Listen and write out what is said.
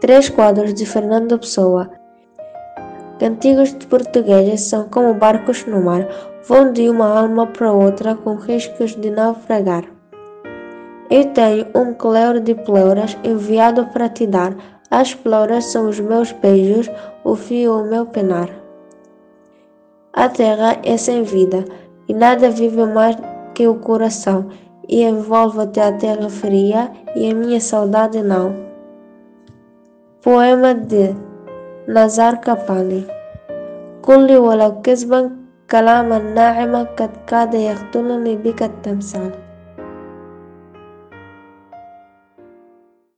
Três quadros de Fernando Pessoa. Cantigos de portugueses são como barcos no mar, vão de uma alma para outra com riscos de naufragar. Eu tenho um clero de pleuras enviado para te dar. As pleuras são os meus beijos, o fio o meu penar. A terra é sem vida e nada vive mais que o coração, e envolve-te a terra fria e a minha saudade não. Poema de Nazar Kapani كل ولو كذبا كلاما ناعما قد كاد يقتلني بك التمثال